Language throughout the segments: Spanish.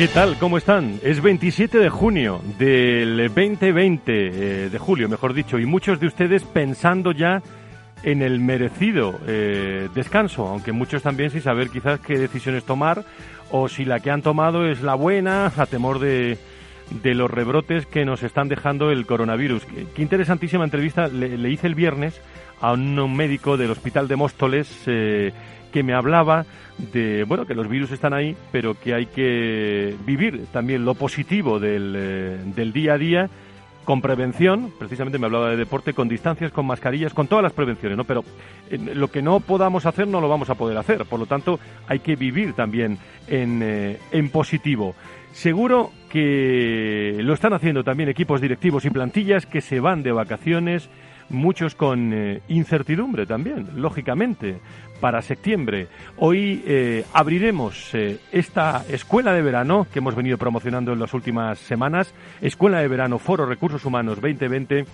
¿Qué tal? ¿Cómo están? Es 27 de junio del 2020, eh, de julio, mejor dicho, y muchos de ustedes pensando ya en el merecido eh, descanso, aunque muchos también sin saber quizás qué decisiones tomar o si la que han tomado es la buena, a temor de, de los rebrotes que nos están dejando el coronavirus. Qué, interesantísima entrevista le, hice el viernes a un médico del Hospital de Móstoles eh, que me hablaba de, bueno, que los virus están ahí, pero que hay que vivir también lo positivo del, eh, del día a día con prevención, precisamente me hablaba de deporte, con distancias, con mascarillas, con todas las prevenciones, ¿no? Pero eh, lo que no podamos hacer no lo vamos a poder hacer, por lo tanto hay que vivir también en, eh, en positivo. Seguro que lo están haciendo también equipos directivos y plantillas que se van de vacaciones, muchos con eh, incertidumbre también, lógicamente, para septiembre. Hoy eh, abriremos eh, esta escuela de verano que hemos venido promocionando en las últimas semanas, Escuela de Verano Foro Recursos Humanos 2020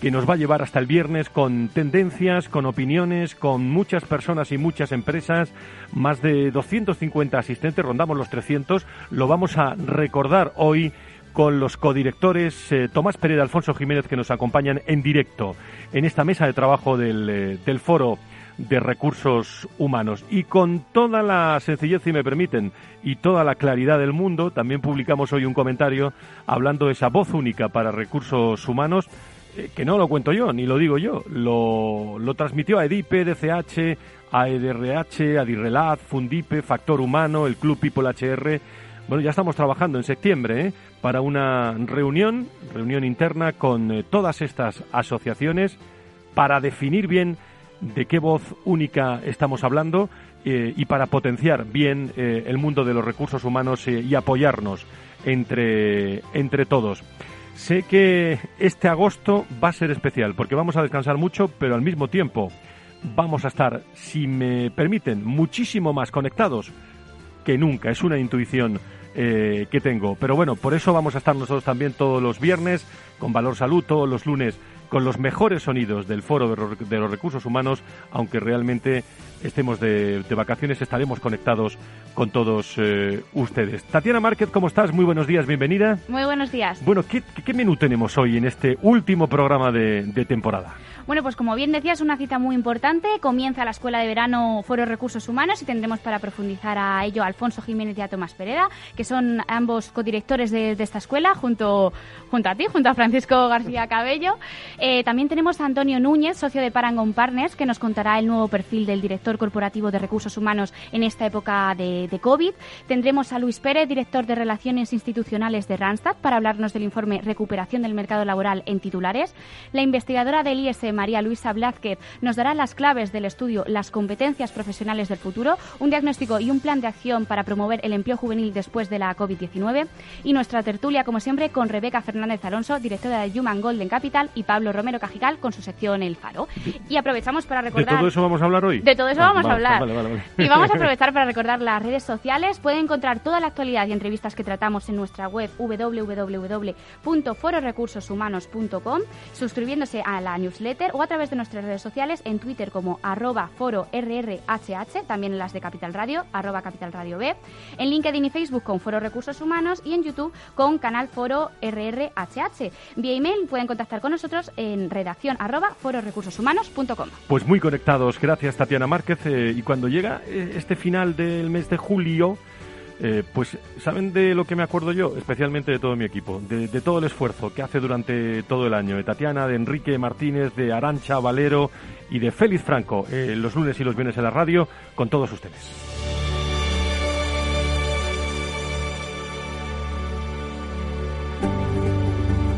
que nos va a llevar hasta el viernes con tendencias, con opiniones, con muchas personas y muchas empresas, más de 250 asistentes, rondamos los 300, lo vamos a recordar hoy con los codirectores eh, Tomás Pérez y Alfonso Jiménez que nos acompañan en directo en esta mesa de trabajo del, eh, del foro de recursos humanos. Y con toda la sencillez, si me permiten, y toda la claridad del mundo, también publicamos hoy un comentario hablando de esa voz única para recursos humanos, eh, que no lo cuento yo, ni lo digo yo, lo, lo transmitió a EDIP, DCH, a EDRH, a DIRRELAT, Fundipe, Factor Humano, el Club People HR. Bueno, ya estamos trabajando en septiembre, ¿eh? para una reunión, reunión interna con eh, todas estas asociaciones para definir bien de qué voz única estamos hablando eh, y para potenciar bien el mundo de los recursos humanos y apoyarnos entre, entre todos. Sé que este agosto va a ser especial porque vamos a descansar mucho, pero al mismo tiempo vamos a estar, si me permiten, muchísimo más conectados que nunca. Es una intuición eh, que tengo. Pero bueno, por eso vamos a estar nosotros también todos los viernes con Valor Salud, todos los lunes con los mejores sonidos del Foro de los Recursos Humanos, aunque realmente estemos de, vacaciones, estaremos conectados con todos eh, ustedes. Tatiana Márquez, ¿cómo estás? Muy buenos días, bienvenida. Muy buenos días. Bueno, ¿qué, menú tenemos hoy en este último programa de temporada? Bueno, pues como bien decías, una cita muy importante. Comienza la Escuela de Verano Foro Recursos Humanos y tendremos para profundizar a ello a Alfonso Jiménez y a Tomás Pereda, que son ambos codirectores de, esta escuela, junto, junto a ti, junto a Francisco García Cabello. Eh, también tenemos a Antonio Núñez, socio de Parangon Partners, que nos contará el nuevo perfil del director corporativo de recursos humanos en esta época de, COVID. Tendremos a Luis Pérez, director de Relaciones Institucionales de Randstad, para hablarnos del informe Recuperación del Mercado Laboral en titulares. La investigadora del ISM María Luisa Blázquez nos dará las claves del estudio Las competencias profesionales del futuro, un diagnóstico y un plan de acción para promover el empleo juvenil después de la COVID-19 y nuestra tertulia, como siempre, con Rebeca Fernández Alonso, directora de Human Golden Capital, y Pablo Romero Cajical con su sección El Faro. Y aprovechamos para recordar... ¿De todo eso vamos a hablar hoy? De todo eso vamos, a hablar. y vamos a aprovechar para recordar las redes sociales. Pueden encontrar toda la actualidad y entrevistas que tratamos en nuestra web www.fororecursoshumanos.com, suscribiéndose a la newsletter o a través de nuestras redes sociales en Twitter como arroba foro RRHH, también en las de Capital Radio, arroba Capital Radio B, en LinkedIn y Facebook con Foro Recursos Humanos y en YouTube con Canal Foro RRHH. Vía email pueden contactar con nosotros en redacción arroba. Pues muy conectados, gracias Tatiana Márquez. Eh, y cuando llega eh, este final del mes de julio, Eh, pues, ¿saben de lo que me acuerdo yo? Especialmente de todo mi equipo, de, todo el esfuerzo que hace durante todo el año, de Tatiana, de Enrique Martínez, de Arancha Valero y de Félix Franco, los lunes y los viernes en la radio, con todos ustedes.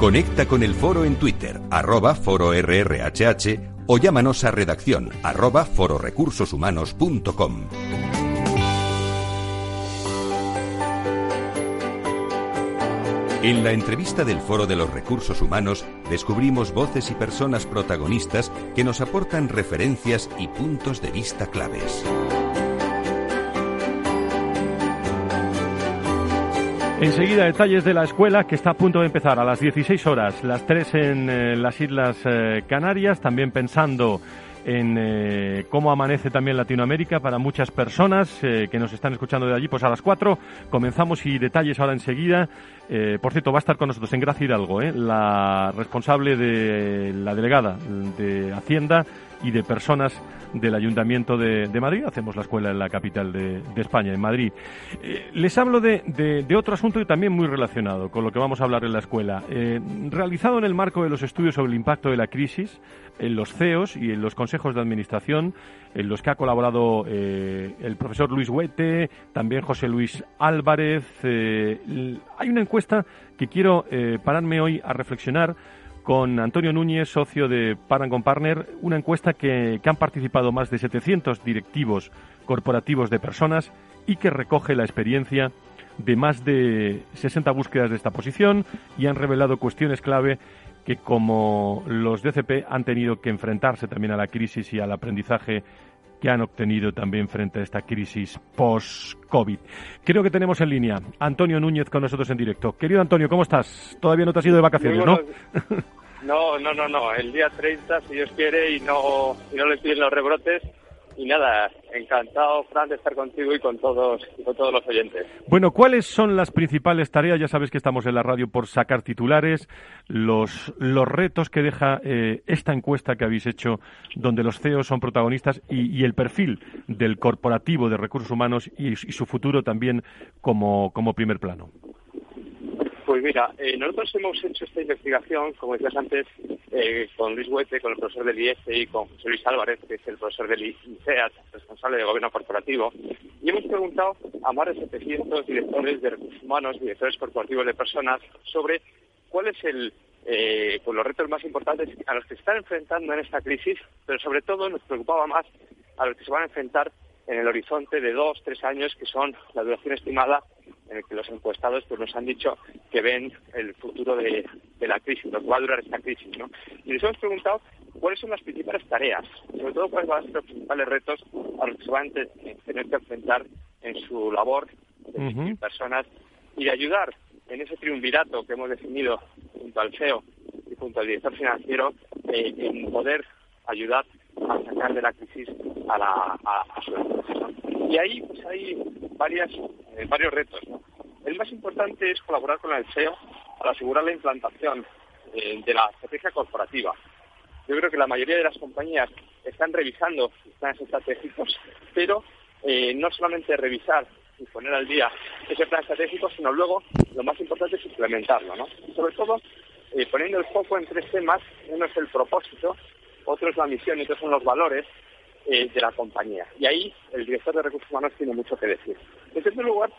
Conecta con el foro en Twitter, arroba foro RRHH o llámanos a redacción arroba fororecursoshumanos.com. En la entrevista del Foro de los Recursos Humanos descubrimos voces y personas protagonistas que nos aportan referencias y puntos de vista claves. Enseguida detalles de la escuela que está a punto de empezar a las 16 horas, las 3 en eh, las Islas eh, Canarias, también pensando en eh, cómo amanece también Latinoamérica para muchas personas que nos están escuchando de allí. Pues a las 4 comenzamos y detalles ahora enseguida. Eh, por cierto, va a estar con nosotros en Gracia Hidalgo, la responsable de la delegada de Hacienda y de personas del Ayuntamiento de, Madrid. Hacemos la escuela en la capital de, España, en Madrid. les hablo de, de, otro asunto y también muy relacionado con lo que vamos a hablar en la escuela. realizado en el marco de los estudios sobre el impacto de la crisis, en los CEOs y en los consejos de administración, en los que ha colaborado eh, el profesor Luis Huete, también José Luis Álvarez. Eh, hay una encuesta que quiero eh, pararme hoy a reflexionar con Antonio Núñez, socio de Parangon Partner, una encuesta que, que han participado más de 700 directivos corporativos de personas y que recoge la experiencia de más de 60 búsquedas de esta posición y han revelado cuestiones clave que como los DCP han tenido que enfrentarse también a la crisis y al aprendizaje que han obtenido también frente a esta crisis post-COVID. Creo que tenemos en línea Antonio Núñez con nosotros en directo. Querido Antonio, ¿cómo estás? Todavía no te has ido de vacaciones, ¿no? No, no, no, no. El día 30, si Dios quiere, y no, y no le piden los rebrotes, y nada, encantado, Fran, de estar contigo y con todos, con todos los oyentes. Bueno, ¿cuáles son las principales tareas? Ya sabes que estamos en la radio por sacar titulares, los, los retos que deja eh, esta encuesta que habéis hecho, donde los CEOs son protagonistas y, el perfil del corporativo de recursos humanos y, y su futuro también como, como primer plano. Pues mira, eh, nosotros hemos hecho esta investigación, como decías antes, eh, con Luis Huete, con el profesor del IES y con José Luis Álvarez, que es el profesor del ICEAT, responsable de gobierno corporativo, y hemos preguntado a más de 700 directores de recursos humanos, directores corporativos de personas, sobre cuál es eh, pues los retos más importantes a los que se están enfrentando en esta crisis, pero sobre todo nos preocupaba más a los que se van a enfrentar en el horizonte de dos, tres años, que son la duración estimada en el que los encuestados pues, nos han dicho que ven el futuro de, la crisis, lo que va a durar esta crisis. ¿no? Y les hemos preguntado cuáles son las principales tareas, sobre todo cuáles van a ser los principales retos a los que se van a tener que enfrentar en su labor de personas y de ayudar en ese triunvirato que hemos definido junto al CEO y junto al director financiero eh, en poder ayudar a sacar de la crisis a, la, a, su empresa. Y ahí pues hay varias, eh, varios retos. El más importante es colaborar con el SEO para asegurar la implantación eh, de la estrategia corporativa. Yo creo que la mayoría de las compañías están revisando sus planes estratégicos, pero eh, no solamente revisar y poner al día ese plan estratégico, sino luego lo más importante es implementarlo, ¿no? Sobre todo poniendo el foco en tres temas. Uno es el propósito, otro es la misión y otro son los valores eh, de la compañía. Y ahí el director de recursos humanos tiene mucho que decir. En segundo lugar,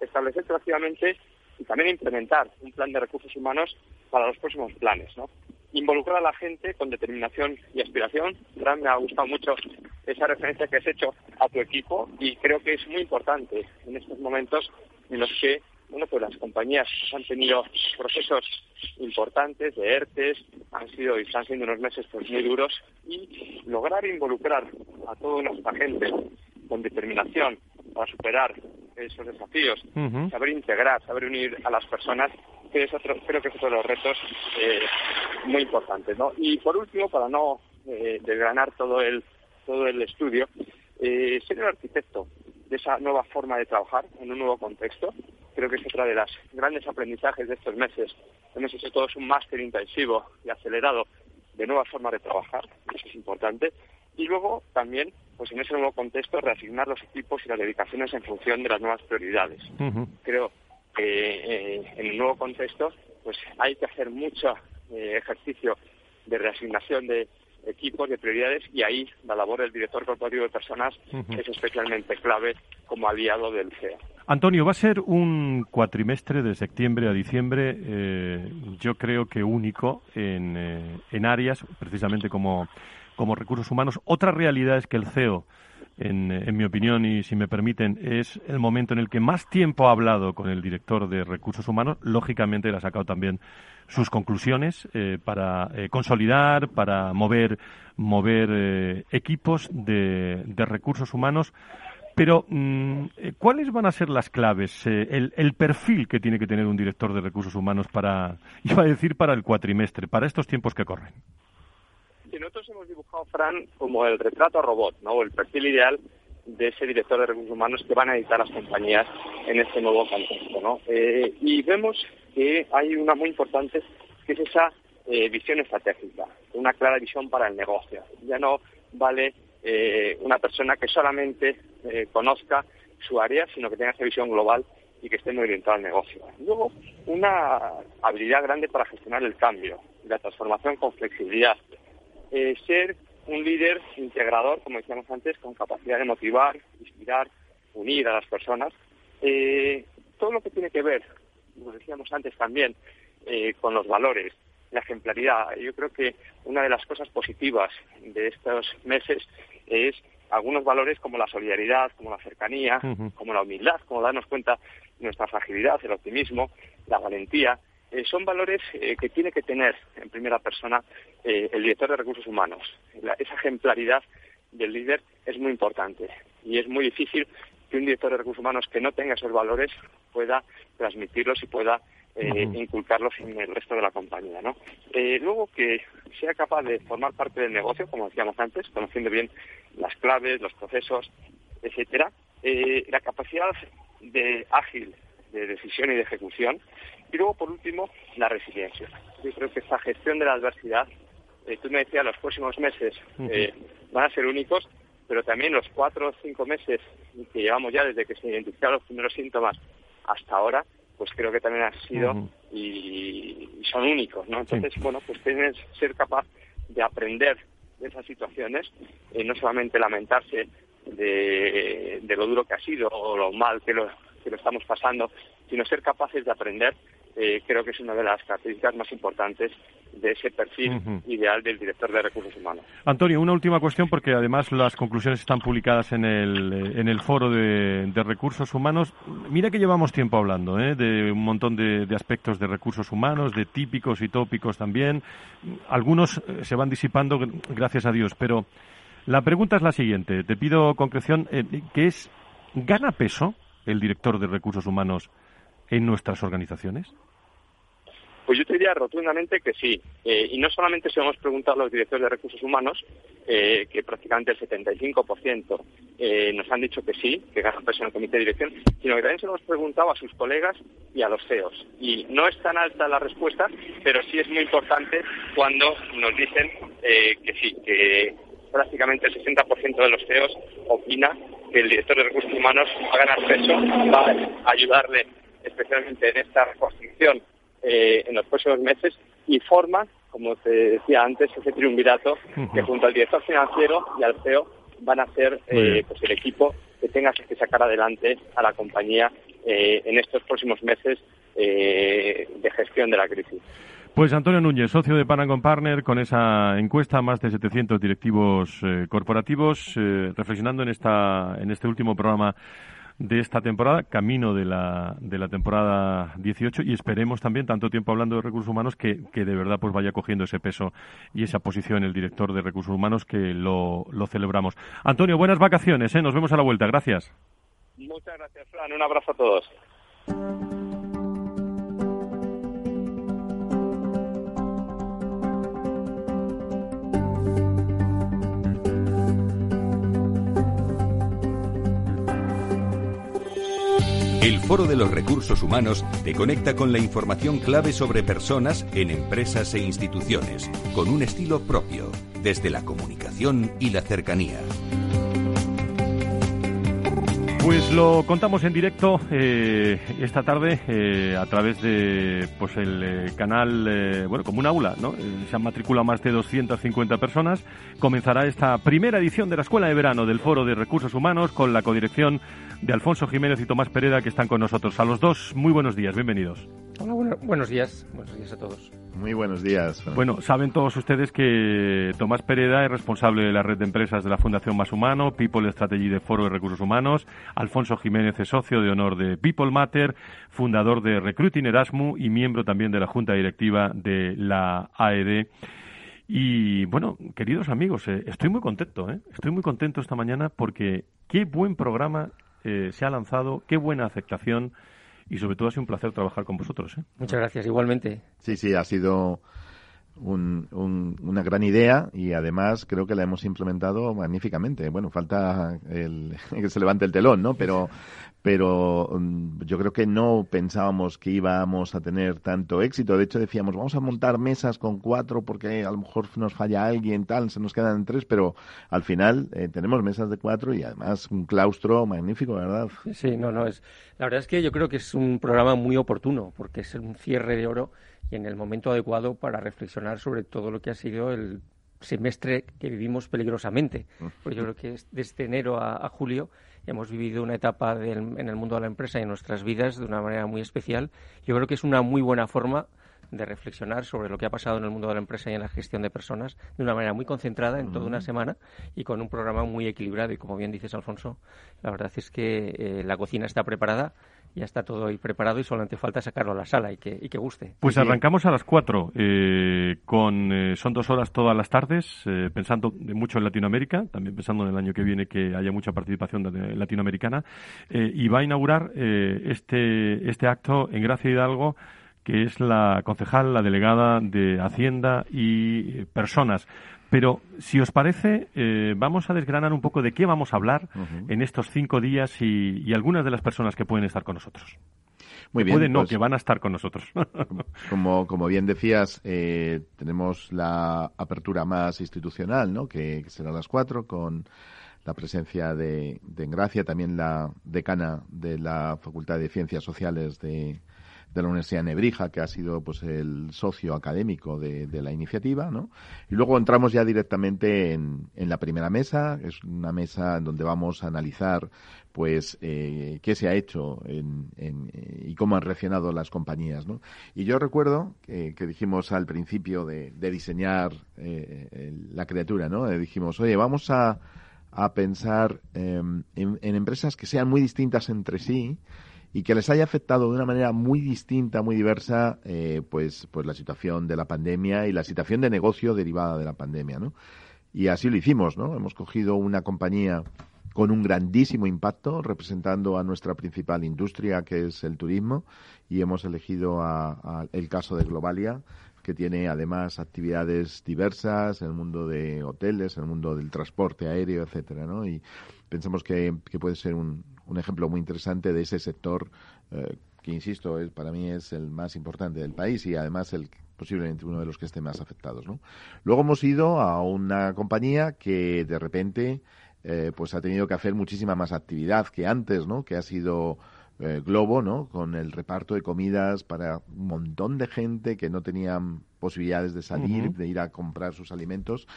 establecer proactivamente y también implementar un plan de recursos humanos para los próximos planes, ¿no? Involucrar a la gente con determinación y aspiración. Fran, me ha gustado mucho esa referencia que has hecho a tu equipo y creo que es muy importante en estos momentos en los que bueno, pues las compañías han tenido procesos importantes de ERTES, han sido y están siendo unos meses pues muy duros y lograr involucrar a toda nuestra gente con determinación para superar esos desafíos, saber integrar, saber unir a las personas, que es otro, creo que es otro de los retos eh, muy importantes. ¿no? Y por último, para no eh, desgranar todo el, todo el estudio, eh, ser el arquitecto de esa nueva forma de trabajar en un nuevo contexto. Creo que es otra de las grandes aprendizajes de estos meses. Hemos hecho todos un máster intensivo y acelerado de nuevas formas de trabajar, eso es importante. Y luego también pues en ese nuevo contexto reasignar los equipos y las dedicaciones en función de las nuevas prioridades. Creo que eh, en el nuevo contexto pues hay que hacer mucho eh, ejercicio de reasignación de equipos, de prioridades, y ahí la labor del director corporativo de personas es especialmente clave como aliado del CEA. Antonio, va a ser un cuatrimestre de septiembre a diciembre, eh, yo creo que único en, eh, en áreas, precisamente como, como recursos humanos. Otra realidad es que el CEO en, mi opinión, y si me permiten, es el momento en el que más tiempo ha hablado con el director de recursos humanos. Lógicamente, le ha sacado también sus conclusiones eh, para eh, consolidar, para mover, mover eh, equipos de, recursos humanos. Pero, mm, ¿cuáles van a ser las claves? El, el, perfil que tiene que tener un director de recursos humanos para, iba a decir, para el cuatrimestre, para estos tiempos que corren nosotros hemos dibujado, Fran, como el retrato robot, ¿no? el perfil ideal de ese director de recursos humanos que van a editar las compañías en este nuevo contexto. ¿no? Eh, y vemos que hay una muy importante, que es esa eh, visión estratégica, una clara visión para el negocio. Ya no vale eh, una persona que solamente conozca su área, sino que tenga esa visión global y que esté muy orientada al negocio. Luego, una habilidad grande para gestionar el cambio, la transformación con flexibilidad, eh, ser un líder integrador, como decíamos antes, con capacidad de motivar, inspirar, unir a las personas. Eh, todo lo que tiene que ver, como decíamos antes también, eh, con los valores, la ejemplaridad. Yo creo que una de las cosas positivas de estos meses es algunos valores como la solidaridad, como la cercanía, como la humildad, como darnos cuenta de nuestra fragilidad, el optimismo, la valentía, eh, son valores eh, que tiene que tener en primera persona eh, el director de recursos humanos. esa ejemplaridad del líder es muy importante y es muy difícil que un director de recursos humanos que no tenga esos valores pueda transmitirlos y pueda inculcarlos en el resto de la compañía. ¿no? luego que sea capaz de formar parte del negocio, como decíamos antes, conociendo bien las claves, los procesos, etcétera. la capacidad de ágil de decisión y de ejecución y luego, por último, la resiliencia. Yo creo que esta gestión de la adversidad, eh, tú me decías, los próximos meses eh, van a ser únicos, pero también los cuatro o cinco meses que llevamos ya desde que se identificaron los primeros síntomas hasta ahora, pues creo que también han sido y, son únicos, ¿no? Entonces, bueno, pues tienes que ser capaz de aprender de esas situaciones, y eh, no solamente lamentarse de, de, lo duro que ha sido o lo mal que lo, que lo estamos pasando, sino ser capaces de aprender eh, creo que es una de las características más importantes de ese perfil ideal del director de recursos humanos. Antonio, una última cuestión, porque además las conclusiones están publicadas en el, eh, en el foro de, recursos humanos. Mira que llevamos tiempo hablando ¿eh? de un montón de, aspectos de recursos humanos, de típicos y tópicos también. Algunos se van disipando, gracias a Dios, pero la pregunta es la siguiente. Te pido concreción, ¿qué es, ¿gana peso el director de recursos humanos en nuestras organizaciones? Pues yo te diría rotundamente que sí. Eh, y no solamente se hemos preguntado a los directores de recursos humanos, eh, que prácticamente el 75% eh, nos han dicho que sí, que ganan peso en el comité de dirección, sino que también se lo hemos preguntado a sus colegas y a los CEOs. Y no es tan alta la respuesta, pero sí es muy importante cuando nos dicen que sí, que prácticamente el 60% de los CEOs opina que el director de recursos humanos va a ganar peso, va a ayudarle especialmente en esta reconstrucción eh, en los próximos meses y forma, como te decía antes, ese triunvirato que junto al director financiero y al CEO van a ser eh, pues el equipo que tenga que sacar adelante a la compañía eh, en estos próximos meses de gestión de la crisis. Pues Antonio Núñez, socio de Panacon Partner, con esa encuesta, más de 700 directivos corporativos, reflexionando en, esta, en este último programa de esta temporada, camino de la, de la temporada 18 y esperemos también, tanto tiempo hablando de recursos humanos, que, que de verdad pues vaya cogiendo ese peso y esa posición el director de recursos humanos que lo, lo celebramos. Antonio, buenas vacaciones, ¿eh? nos vemos a la vuelta, gracias. Muchas gracias, Fran, un abrazo a todos. El Foro de los Recursos Humanos te conecta con la información clave sobre personas en empresas e instituciones, con un estilo propio, desde la comunicación y la cercanía. Pues lo contamos en directo eh, esta tarde eh, a través de pues el eh, canal, bueno, como un aula, ¿no? se han matriculado más de 250 personas. Comenzará esta primera edición de la Escuela de Verano del Foro de Recursos Humanos con la codirección de Alfonso Jiménez y Tomás Pereda que están con nosotros. A los dos, muy buenos días, bienvenidos. Hola, buenos días, buenos días a todos. Muy buenos días. Bueno, saben todos ustedes que Tomás Pereda es responsable de la red de empresas de la Fundación Más Humano, People Strategy de Foro de Recursos Humanos. Alfonso Jiménez es socio de honor de People Matter, fundador de Recruiting Erasmus y miembro también de la Junta Directiva de la AED. Y bueno, queridos amigos, eh, estoy muy contento, ¿eh? estoy muy contento esta mañana porque qué buen programa eh, se ha lanzado, qué buena aceptación y sobre todo ha sido un placer trabajar con vosotros. ¿eh? Muchas gracias, igualmente. Sí, sí, ha sido una gran idea y además creo que la hemos implementado magníficamente. Bueno, falta el, que se levante el telón, ¿no? Pero, pero mm, yo creo que no pensábamos que íbamos a tener tanto éxito. De hecho, decíamos, vamos a montar mesas con cuatro porque a lo mejor nos falla alguien, tal, se nos quedan tres, pero al final eh, tenemos mesas de cuatro y además un claustro magnífico, ¿verdad? Sí, no, no, es. La verdad es que yo creo que es un programa muy oportuno porque es un cierre de oro y en el momento adecuado para reflexionar sobre todo lo que ha sido el semestre que vivimos peligrosamente. Porque yo creo que desde enero a, julio hemos vivido una etapa en el mundo de la empresa y en nuestras vidas de una manera muy especial. Yo creo que es una muy buena forma de reflexionar sobre lo que ha pasado en el mundo de la empresa y en la gestión de personas de una manera muy concentrada en toda una semana y con un programa muy equilibrado. Y como bien dices, Alfonso, la verdad es que eh, la cocina está preparada ya está todo ahí preparado y solamente falta sacarlo a la sala y que, y que guste. Pues arrancamos a las cuatro, eh, con, eh, son dos horas todas las tardes, eh, pensando mucho en Latinoamérica, también pensando en el año que viene que haya mucha participación latinoamericana, y va a inaugurar este, este acto en Gracia Hidalgo, que es la concejal, la delegada de Hacienda y personas pero si os parece, eh, vamos a desgranar un poco de qué vamos a hablar en estos cinco días y, algunas de las personas que pueden estar con nosotros. Muy bien. Pueden no, pues que van a estar con nosotros. como, como bien decías, eh, tenemos la apertura más institucional, ¿no? que, será a las cuatro, con la presencia de, de Engracia, también la decana de la Facultad de Ciencias Sociales de, de la Universidad de Nebrija, que ha sido pues el socio académico de, la iniciativa, ¿no? Y luego entramos ya directamente en, la primera mesa, es una mesa en donde vamos a analizar pues eh, qué se ha hecho en, y cómo han reaccionado las compañías, ¿no? Y yo recuerdo que, dijimos al principio de, diseñar eh, la criatura, ¿no? Eh, dijimos, oye, vamos a, a pensar em, en, en empresas que sean muy distintas entre sí, y que les haya afectado de una manera muy distinta, muy diversa, eh, pues, pues la situación de la pandemia y la situación de negocio derivada de la pandemia, ¿no? Y así lo hicimos, ¿no? Hemos cogido una compañía con un grandísimo impacto, representando a nuestra principal industria, que es el turismo, y hemos elegido a, el caso de Globalia, que tiene además actividades diversas en el mundo de hoteles, en el mundo del transporte aéreo, etcétera, ¿no? Y pensamos que puede ser un, un ejemplo muy interesante de ese sector eh, que, insisto, es, para mí es el más importante del país y además el posiblemente uno de los que esté más afectados. ¿no? Luego hemos ido a una compañía que de repente eh, pues ha tenido que hacer muchísima más actividad que antes, ¿no? que ha sido eh, Globo, ¿no? Con el reparto de comidas para un montón de gente que no tenían posibilidades de salir, de ir a comprar sus alimentos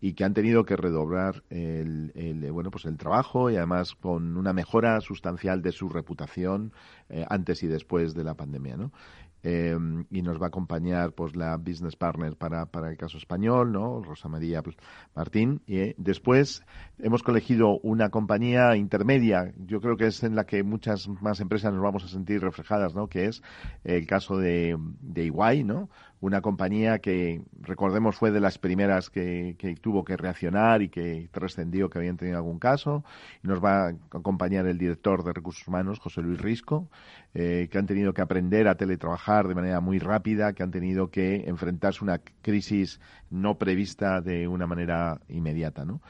y que han tenido que redoblar el, el, bueno pues el trabajo y además con una mejora sustancial de su reputación eh, antes y después de la pandemia, ¿no? Em, y nos va a acompañar pues la business partner para, para el caso español, ¿no? Rosa María Martín. Y eh, después hemos elegido una compañía intermedia, yo creo que es en la que muchas más empresas nos vamos a sentir reflejadas, ¿no? Que es el caso de, de Iguay, ¿no? Una compañía que, recordemos, fue de las primeras que, tuvo que reaccionar y que trascendió que habían tenido algún caso. Y nos va a acompañar el director de Recursos Humanos, José Luis Risco, eh, que han tenido que aprender a teletrabajar de manera muy rápida, que han tenido que enfrentarse a una crisis no prevista de una manera inmediata. ¿no?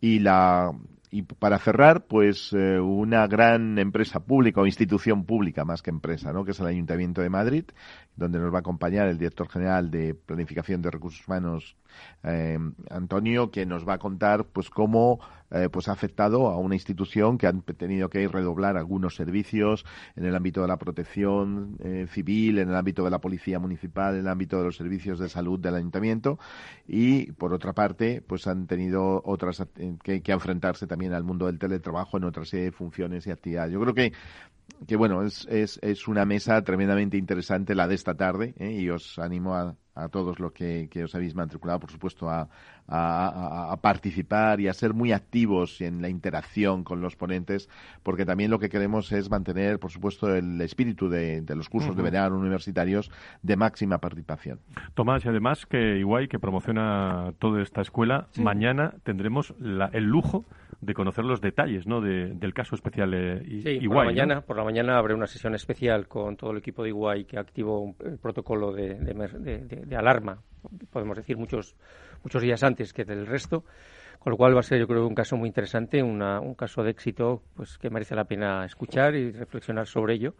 Y la y para cerrar, pues eh, una gran empresa pública o institución pública más que empresa, ¿no? que es el Ayuntamiento de Madrid, donde nos va a acompañar el director general de Planificación de Recursos Humanos eh, Antonio, que nos va a contar pues cómo eh, pues ha afectado a una institución que ha tenido que redoblar algunos servicios en el ámbito de la protección eh, civil, en el ámbito de la policía municipal, en el ámbito de los servicios de salud del ayuntamiento y por otra parte pues han tenido otras que, que enfrentarse también al mundo del teletrabajo en otra serie de funciones y actividades. Yo creo que que bueno, es, es, es una mesa tremendamente interesante la de esta tarde ¿eh? y os animo a, a todos los que, que, os habéis matriculado, por supuesto, a, a, a, participar y a ser muy activos en la interacción con los ponentes, porque también lo que queremos es mantener, por supuesto, el espíritu de, de los cursos uh -huh. de verano universitarios de máxima participación. Tomás, y además que igual que promociona toda esta escuela, sí. mañana tendremos la, el lujo de conocer los detalles ¿no? de, del caso especial eh, sí, Iguay. Por la, mañana, ¿no? por la mañana habrá una sesión especial con todo el equipo de Iguay que activó el protocolo de, de, de, alarma, podemos decir, muchos, muchos días antes que del resto. Con lo cual va a ser, yo creo, un caso muy interesante, una, un caso de éxito pues que merece la pena escuchar y reflexionar sobre ello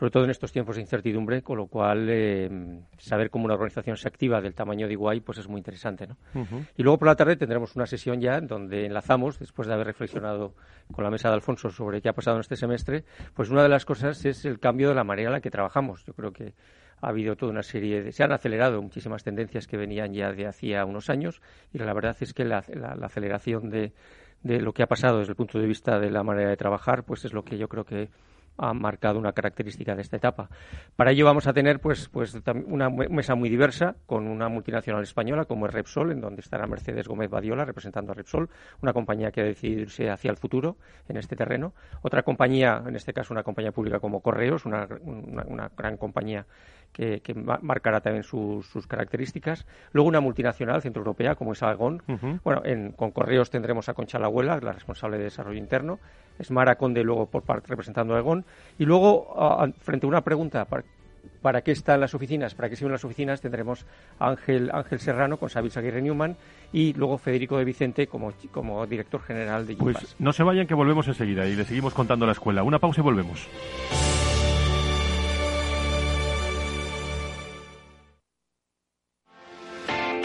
sobre todo en estos tiempos de incertidumbre, con lo cual eh, saber cómo una organización se activa del tamaño de Iguay pues es muy interesante. ¿no? Uh -huh. Y luego por la tarde tendremos una sesión ya donde enlazamos, después de haber reflexionado con la mesa de Alfonso sobre qué ha pasado en este semestre, pues una de las cosas es el cambio de la manera en la que trabajamos. Yo creo que ha habido toda una serie de... Se han acelerado muchísimas tendencias que venían ya de hacía unos años y la verdad es que la, la, aceleración de, de lo que ha pasado desde el punto de vista de la manera de trabajar pues es lo que yo creo que ha marcado una característica de esta etapa. Para ello vamos a tener pues, pues una mesa muy diversa con una multinacional española como es Repsol, en donde estará Mercedes Gómez Badiola representando a Repsol, una compañía que ha decidido irse hacia el futuro en este terreno. Otra compañía, en este caso una compañía pública como Correos, una, una, una gran compañía que, que marcará también sus, sus, características. Luego una multinacional centroeuropea como es Algon. Uh -huh. Bueno, en, con Correos tendremos a Concha Lahuela, la responsable de desarrollo interno. Es Mara Conde luego por parte representando a Algon. Y luego, frente a una pregunta, ¿para, ¿para, qué están las oficinas? ¿Para qué sirven las oficinas? Tendremos a Ángel, Ángel Serrano con Sabil Aguirre Newman y luego Federico de Vicente como, como director general de. Pues no se vayan que volvemos enseguida y le seguimos contando la escuela. Una pausa y volvemos.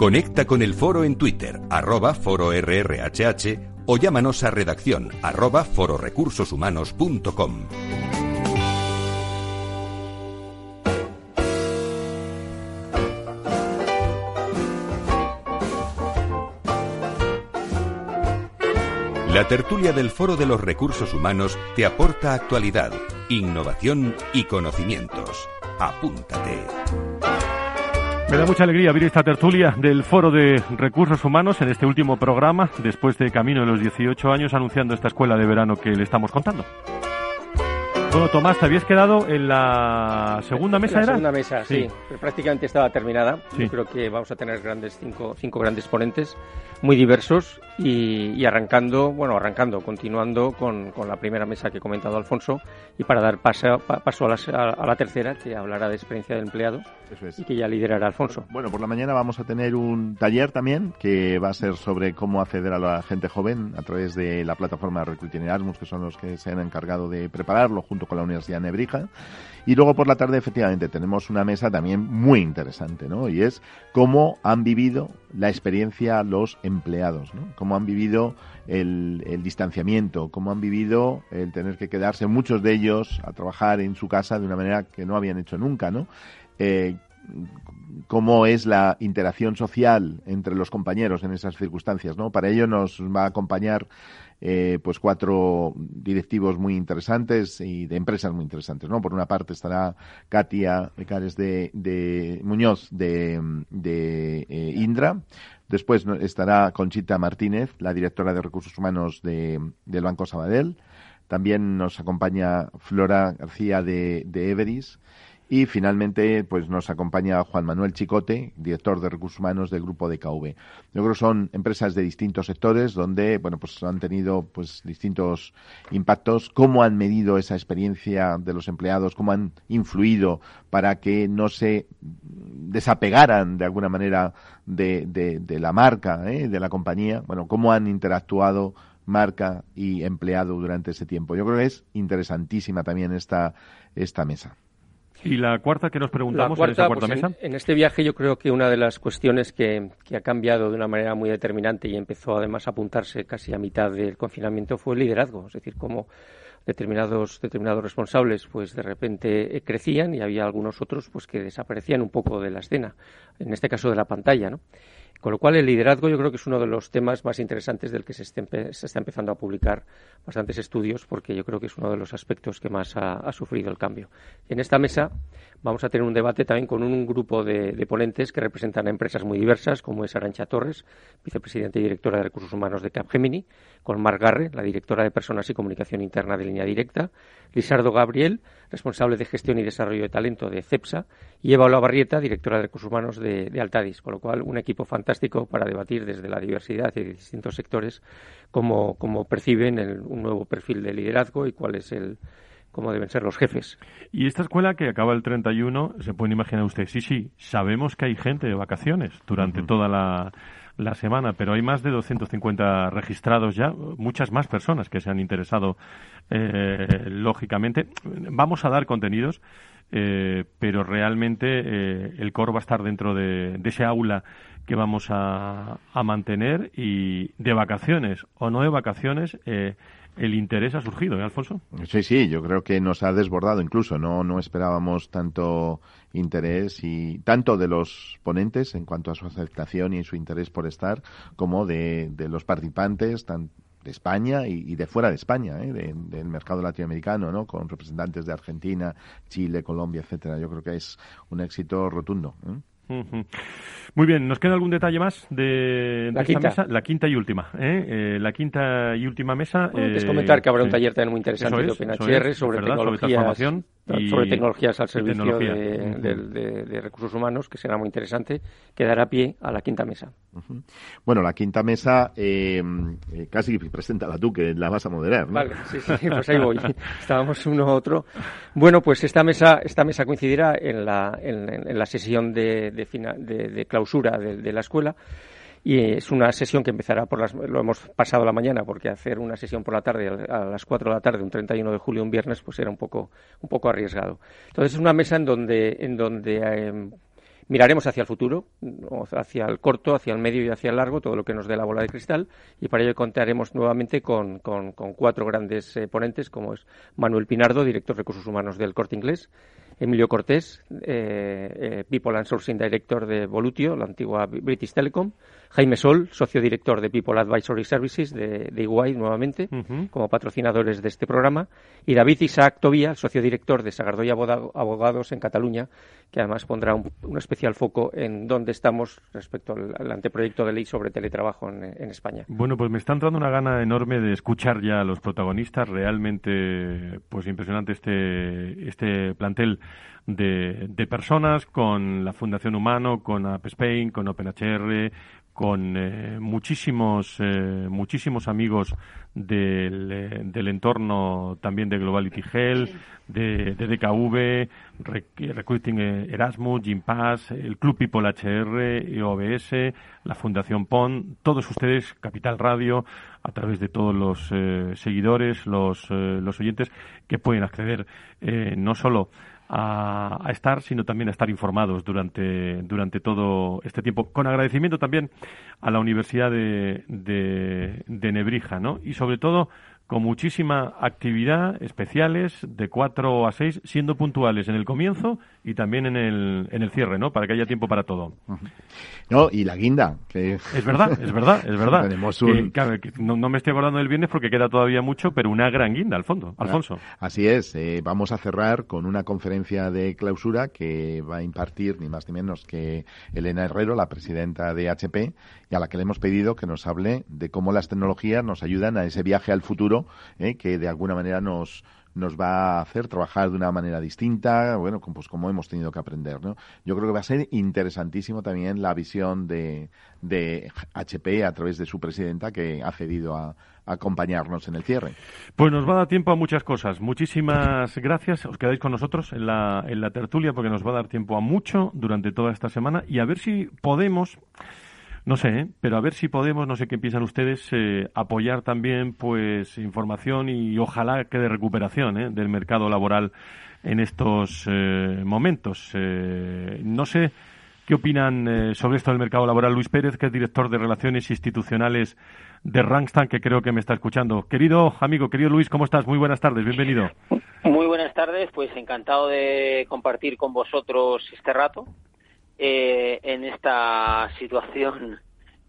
Conecta con el foro en Twitter, arroba foro RRHH o llámanos a redacción arroba fororecursoshumanos.com. La tertulia del Foro de los Recursos Humanos te aporta actualidad, innovación y conocimientos. Apúntate. Me da mucha alegría abrir esta tertulia del Foro de Recursos Humanos en este último programa, después de camino de los 18 años, anunciando esta escuela de verano que le estamos contando. Bueno, Tomás, te habías quedado en la segunda mesa, la ¿era? segunda mesa, sí. prácticamente estaba terminada. Yo creo que vamos a tener grandes cinco, cinco grandes ponentes muy diversos y, arrancando, bueno, arrancando, continuando con, con, la primera mesa que ha comentado Alfonso y para dar paso, paso a, la, a, la, tercera que hablará de experiencia del empleado y que ya liderará Alfonso. Bueno, por la mañana vamos a tener un taller también que va a ser sobre cómo acceder a la gente joven a través de la plataforma Recruiting Erasmus, que son los que se han encargado de prepararlo junto con la Universidad de Nebrija. Y luego por la tarde, efectivamente, tenemos una mesa también muy interesante, ¿no? Y es cómo han vivido la experiencia los empleados, ¿no? Cómo han vivido el, distanciamiento, cómo han vivido el tener que quedarse, muchos de ellos, a trabajar en su casa de una manera que no habían hecho nunca, ¿no? Eh, cómo es la interacción social entre los compañeros en esas circunstancias, ¿no? Para ello nos va a acompañar eh, pues cuatro directivos muy interesantes y de empresas muy interesantes, ¿no? Por una parte estará Katia Becares de, de Muñoz de, de eh, Indra, después estará Conchita Martínez, la directora de recursos humanos de, del Banco Sabadell, también nos acompaña Flora García de, de Everis, y finalmente, pues nos acompaña Juan Manuel Chicote, director de recursos humanos del grupo DKV. Yo creo que son empresas de distintos sectores donde, bueno, pues han tenido pues distintos impactos, cómo han medido esa experiencia de los empleados, cómo han influido para que no se desapegaran de alguna manera de, de, la marca, ¿eh? de la compañía, bueno, cómo han interactuado marca y empleado durante ese tiempo. Yo creo que es interesantísima también esta, esta mesa. Y la cuarta que nos preguntamos en cuarta pues mesa. En, este viaje yo creo que una de las cuestiones que, que, ha cambiado de una manera muy determinante y empezó además a apuntarse casi a mitad del confinamiento fue el liderazgo, es decir, cómo determinados determinados responsables pues de repente eh, crecían y había algunos otros pues que desaparecían un poco de la escena, en este caso de la pantalla, ¿no? Con lo cual, el liderazgo yo creo que es uno de los temas más interesantes del que se, está empezando a publicar bastantes estudios, porque yo creo que es uno de los aspectos que más ha, sufrido el cambio. En esta mesa vamos a tener un debate también con un grupo de, ponentes que representan a empresas muy diversas, como es Arancha Torres, vicepresidenta y directora de Recursos Humanos de Capgemini, con Marc Garre, la directora de Personas y Comunicación Interna de Línea Directa, Lisardo Gabriel, responsable de Gestión y Desarrollo de Talento de CEPSA, y Eva Olavarrieta, directora de Recursos Humanos de, de Altadis, con lo cual un equipo fantástico para debatir desde la diversidad y distintos sectores cómo, cómo perciben el, un nuevo perfil de liderazgo y cuál es el cómo deben ser los jefes. Y esta escuela que acaba el 31, se pueden imaginar ustedes, sí, sí, sabemos que hay gente de vacaciones durante toda la, la semana, pero hay más de 250 registrados ya, muchas más personas que se han interesado, eh, lógicamente. Vamos a dar contenidos, eh, pero realmente eh, el core va a estar dentro de, ese aula que vamos a, mantener y de vacaciones o no de vacaciones, eh, el interés ha surgido, ¿eh, Alfonso? Sí, sí, yo creo que nos ha desbordado incluso, no, no esperábamos tanto interés y tanto de los ponentes en cuanto a su aceptación y su interés por estar, como de, de los participantes, tan, de España y, de fuera de España, ¿eh? del mercado latinoamericano, ¿no? Con representantes de Argentina, Chile, Colombia, etcétera. Yo creo que es un éxito rotundo. ¿eh? Muy bien, ¿nos queda algún detalle más de, la esta quinta. mesa? La quinta y última. ¿eh? Eh, la quinta y última mesa. Bueno, es eh, comentar que habrá un sí. taller también muy interesante de OpenHR es, sobre, tecnologías, transformación y- sobre tecnologías al servicio tecnología. de, recursos humanos, que será muy interesante, que dará pie a la quinta mesa. Bueno, la quinta mesa, eh, casi preséntala tú, que la vas a moderar, ¿no? Vale, sí, sí, pues ahí voy. Estábamos uno a otro. Bueno, pues esta mesa, esta mesa coincidirá en la, en, en la sesión de, de, fina- de- clausura de, la escuela. Y es una sesión que empezará por las. Lo hemos pasado la mañana, porque hacer una sesión por la tarde, a las 4 de la tarde, un 31 de julio, un viernes, pues era un poco, un poco arriesgado. Entonces, es una mesa en donde, en donde eh, miraremos hacia el futuro, hacia el corto, hacia el medio y hacia el largo, todo lo que nos dé la bola de cristal, y para ello contaremos nuevamente con, con- con cuatro grandes eh, ponentes, como es Manuel Pinardo, director de Recursos Humanos del Corte Inglés, Emilio Cortés, eh, eh, People and Sourcing Director de Volutio, la antigua British Telecom, Jaime Sol, socio director de People Advisory Services de, de Iguay nuevamente, como patrocinadores de este programa, y David Isaac Tobía, socio director de Sagardoy Aboga- Abogados en Cataluña, que además pondrá un, un especial foco en dónde estamos respecto al, al anteproyecto de ley sobre teletrabajo en, en España. Bueno, pues me está entrando una gana enorme de escuchar ya a los protagonistas. Realmente, pues impresionante este, este plantel de, de personas con la Fundación Humano, con App Spain, con OpenHR, con eh, muchísimos, eh, muchísimos amigos del, eh, del entorno también de Globality Health, de, de DKV, Rec- Recruiting Erasmus, Gimpass, el Club People HR, EOBS, la Fundación PON, todos ustedes, Capital Radio, a través de todos los eh, seguidores, los, eh, los oyentes, que pueden acceder no solo a, a estar, sino también a estar informados durante, durante todo este tiempo. Con agradecimiento también a la Universidad de, de, de Nebrija, ¿no? Y sobre todo con muchísima actividad, especiales, de 4 a 6, siendo puntuales en el comienzo y también en el, en el cierre, ¿no? Para que haya tiempo para todo. No, y la guinda. Que... Es verdad, es verdad, es verdad. Tenemos Que, un... claro, que no, no me estoy acordando del viernes porque queda todavía mucho, pero una gran guinda, al fondo, Alfonso. Así es, eh, vamos a cerrar con una conferencia de clausura que va a impartir ni más ni menos que Elena Herrero, la presidenta de HP, y a la que le hemos pedido que nos hable de cómo las tecnologías nos ayudan a ese viaje al futuro eh, que de alguna manera nos nos va a hacer trabajar de una manera distinta, bueno, pues como hemos tenido que aprender, ¿no? Yo creo que va a ser interesantísimo también la visión de, de HP a través de su presidenta que ha cedido a, a acompañarnos en el cierre. Pues nos va a dar tiempo a muchas cosas. Muchísimas gracias. Os quedáis con nosotros en la, en la tertulia porque nos va a dar tiempo a mucho durante toda esta semana y a ver si podemos, no sé, ¿eh? pero a ver si podemos, no sé qué piensan ustedes, eh, apoyar también pues información y ojalá que de recuperación ¿eh? del mercado laboral en estos momentos. No sé qué opinan sobre esto del mercado laboral Luis Pérez, que es director de Relaciones Institucionales de Randstad, que creo que me está escuchando. Querido amigo, querido Luis, ¿cómo estás? Muy buenas tardes, bienvenido. Muy buenas tardes, pues encantado de compartir con vosotros este rato eh, en esta situación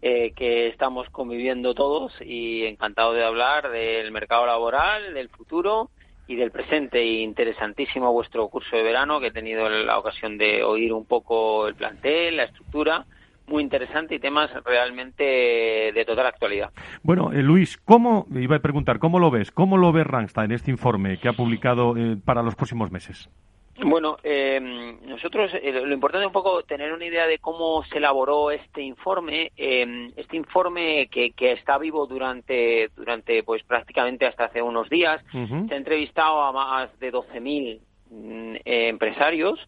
eh, que estamos conviviendo todos y encantado de hablar del mercado laboral, del futuro y del presente. Interesantísimo vuestro curso de verano, que he tenido la ocasión de oír un poco el plantel, la estructura. Muy interesante y temas realmente de total actualidad. Bueno, eh, Luis, ¿cómo, iba a preguntar, cómo lo ves? ¿Cómo lo ve Randstad en este informe que ha publicado eh, para los próximos meses? Bueno, eh, nosotros eh, lo importante es un poco tener una idea de cómo se elaboró este informe. Eh, este informe que, que está vivo durante, durante, pues prácticamente hasta hace unos días. Se ha entrevistado a más de 12.000 mm, empresarios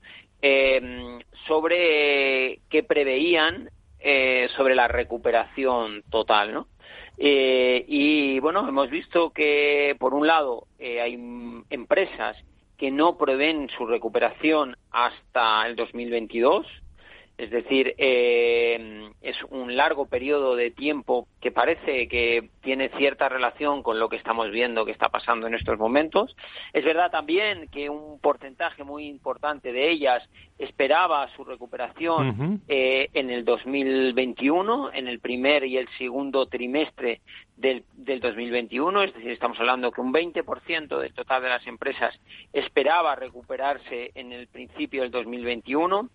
eh, sobre qué preveían eh, sobre la recuperación total, ¿no? Eh, y bueno, hemos visto que por un lado eh, hay empresas que no prevén su recuperación hasta el 2022, es decir, eh, es un largo periodo de tiempo que parece que tiene cierta relación con lo que estamos viendo que está pasando en estos momentos. Es verdad también que un porcentaje muy importante de ellas esperaba su recuperación eh, en el 2021, en el primer y el segundo trimestre del, del 2021, es decir, estamos hablando que un 20% del total de las empresas esperaba recuperarse en el principio del 2021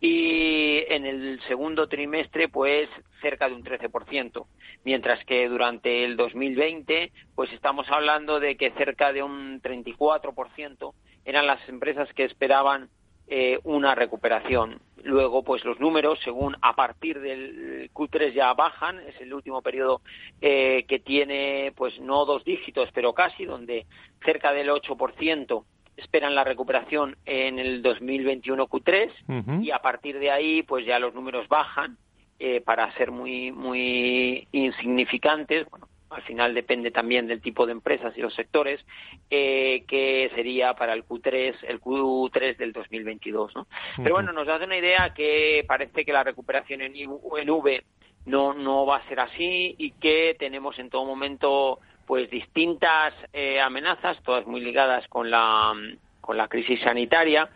y en el segundo trimestre pues cerca de un 13%, mientras que durante el 2020 pues estamos hablando de que cerca de un 34% eran las empresas que esperaban eh, una recuperación. Luego, pues los números, según a partir del Q3 ya bajan, es el último periodo eh, que tiene, pues no dos dígitos, pero casi, donde cerca del 8% esperan la recuperación en el 2021 Q3 y a partir de ahí, pues ya los números bajan eh, para ser muy muy insignificantes. Bueno, al final depende también del tipo de empresas y los sectores, eh, que sería para el Q3, el Q3 del 2022. ¿no? Pero bueno, nos da una idea que parece que la recuperación en, en V no, no va a ser así y que tenemos en todo momento pues distintas eh, amenazas, todas muy ligadas con la, con la crisis sanitaria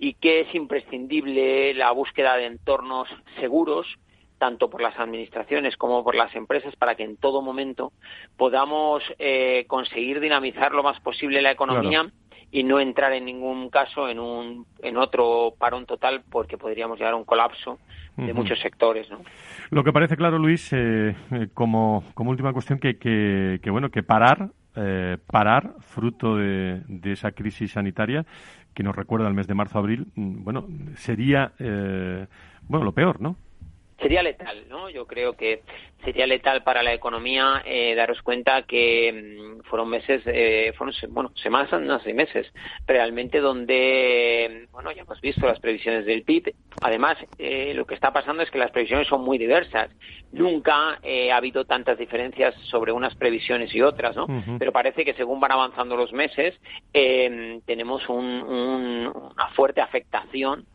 y que es imprescindible la búsqueda de entornos seguros tanto por las administraciones como por las empresas, para que en todo momento podamos eh, conseguir dinamizar lo más posible la economía y no entrar en ningún caso en, un, en otro parón total, porque podríamos llegar a un colapso de muchos sectores. ¿no? Lo que parece claro, Luis, eh, eh, como, como última cuestión, que, que, que bueno, que parar parar, fruto de, de, esa crisis sanitaria que nos recuerda el mes de marzo-abril, mm, bueno, sería, bueno, lo peor, ¿no? Sería letal, ¿no? Yo creo que sería letal para la economía eh, daros cuenta que mm, fueron meses, eh, fueron bueno, semanas, no sé, meses, realmente donde, bueno, ya hemos visto las previsiones del PIB. Además, eh, lo que está pasando es que las previsiones son muy diversas. Nunca ha habido tantas diferencias sobre unas previsiones y otras, ¿no? Pero parece que según van avanzando los meses, tenemos una fuerte afectación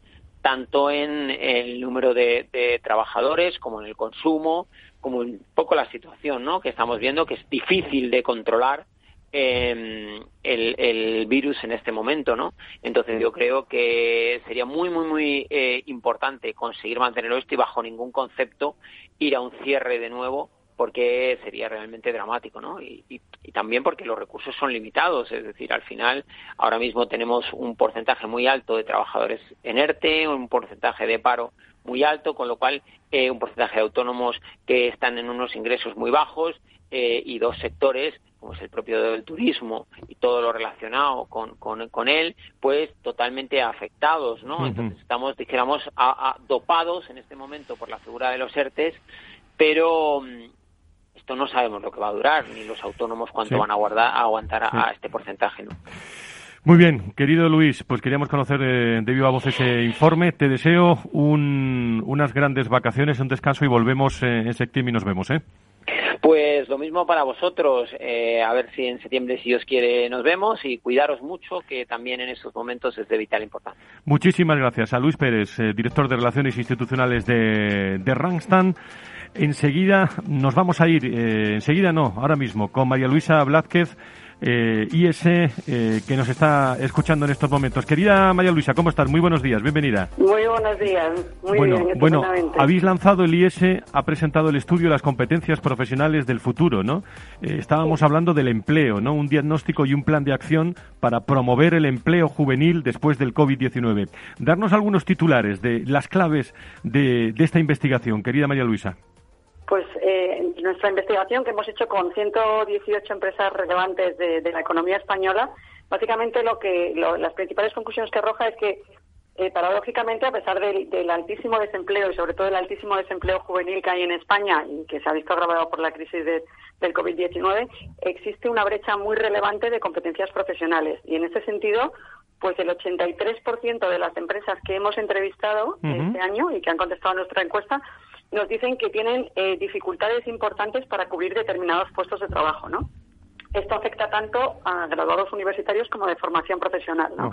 tanto en el número de, trabajadores como en el consumo, como un poco la situación ¿no? que estamos viendo, que es difícil de controlar em, el, virus en este momento, ¿no? Entonces yo creo que sería muy, muy, muy eh, importante conseguir mantenerlo esto y bajo ningún concepto ir a un cierre de nuevo porque sería realmente dramático, ¿no? Y, también porque los recursos son limitados, es decir, al final ahora mismo tenemos un porcentaje muy alto de trabajadores en ERTE, un porcentaje de paro muy alto, con lo cual eh, un porcentaje de autónomos que están en unos ingresos muy bajos eh, y dos sectores como es el propio del turismo y todo lo relacionado con, con, él, pues totalmente afectados, ¿no? Entonces estamos, dijéramos, dopados en este momento por la figura de los ERTES, pero mm, esto no sabemos lo que va a durar, ni los autónomos cuánto van a, guardar, a aguantar a, este porcentaje. ¿no? Muy bien, querido Luis, pues queríamos conocer de, viva voz ese informe. Te deseo unas grandes vacaciones, un descanso y volvemos eh, en septiembre y nos vemos, ¿eh? Pues lo mismo para vosotros. Eh, a ver si en septiembre, si Dios quiere, nos vemos y cuidaros mucho, que también en estos momentos es de vital importancia. Muchísimas gracias a Luis Pérez, eh, director de Relaciones Institucionales de, de Rangstan. Enseguida nos vamos a ir, eh, enseguida no, ahora mismo, con María Luisa Blázquez, eh, IS, eh, que nos está escuchando en estos momentos. Querida María Luisa, ¿cómo estás? Muy buenos días, bienvenida. Muy buenos días, muy bueno, bien. Bueno, habéis lanzado el IS, ha presentado el estudio de las competencias profesionales del futuro, ¿no? Eh, estábamos hablando del empleo, ¿no? Un diagnóstico y un plan de acción para promover el empleo juvenil después del COVID-19. Darnos algunos titulares de las claves de esta investigación, querida María Luisa. Pues eh, nuestra investigación que hemos hecho con 118 empresas relevantes de, la economía española, básicamente lo que las principales conclusiones que arroja es que eh, paradójicamente, a pesar del, altísimo desempleo y sobre todo el altísimo desempleo juvenil que hay en España y que se ha visto agravado por la crisis del COVID-19, existe una brecha muy relevante de competencias profesionales. Y en ese sentido, pues el 83% de las empresas que hemos entrevistado este año y que han contestado a nuestra encuesta nos dicen que tienen eh, dificultades importantes para cubrir determinados puestos de trabajo, ¿no? Esto afecta tanto a graduados universitarios como de formación profesional, ¿no?